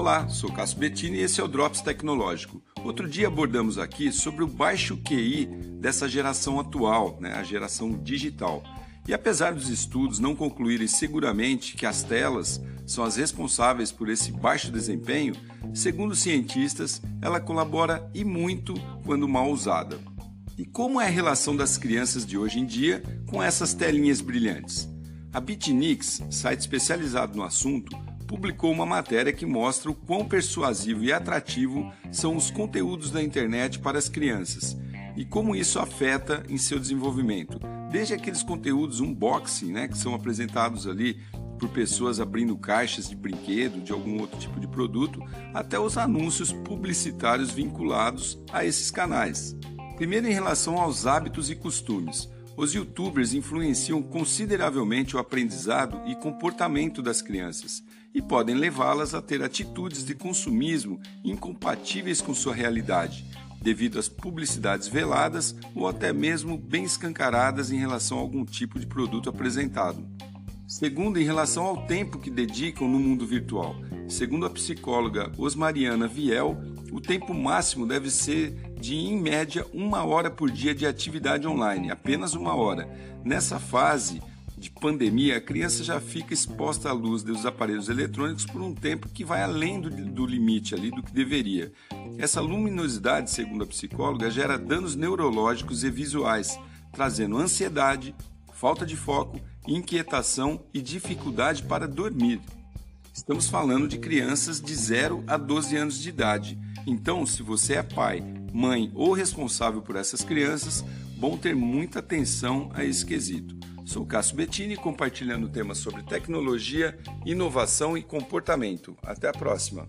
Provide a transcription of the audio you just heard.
Olá, sou Cássio Bettini e esse é o Drops Tecnológico. Outro dia abordamos aqui sobre o baixo QI dessa geração atual, né, a geração digital. E apesar dos estudos não concluírem seguramente que as telas são as responsáveis por esse baixo desempenho, segundo cientistas, ela colabora e muito quando mal usada. E como é a relação das crianças de hoje em dia com essas telinhas brilhantes? A Bitnix, site especializado no assunto, publicou uma matéria que mostra o quão persuasivo e atrativo são os conteúdos da internet para as crianças e como isso afeta em seu desenvolvimento. Desde aqueles conteúdos unboxing, né, que são apresentados ali por pessoas abrindo caixas de brinquedo, de algum outro tipo de produto, até os anúncios publicitários vinculados a esses canais. Primeiro, em relação aos hábitos e costumes. Os youtubers influenciam consideravelmente o aprendizado e comportamento das crianças e podem levá-las a ter atitudes de consumismo incompatíveis com sua realidade, devido às publicidades veladas ou até mesmo bem escancaradas em relação a algum tipo de produto apresentado. Segundo, em relação ao tempo que dedicam no mundo virtual. Segundo a psicóloga Osmariana Viel, o tempo máximo deve ser de, em média, uma hora por dia de atividade online, apenas uma hora. Nessa fase de pandemia, a criança já fica exposta à luz dos aparelhos eletrônicos por um tempo que vai além do, do limite ali do que deveria. Essa luminosidade, segundo a psicóloga, gera danos neurológicos e visuais, trazendo ansiedade, falta de foco, inquietação e dificuldade para dormir. Estamos falando de crianças de 0 a 12 anos de idade. Então, se você é pai, mãe ou responsável por essas crianças, bom ter muita atenção a esse quesito. Sou Cássio Bettini compartilhando temas sobre tecnologia, inovação e comportamento. Até a próxima!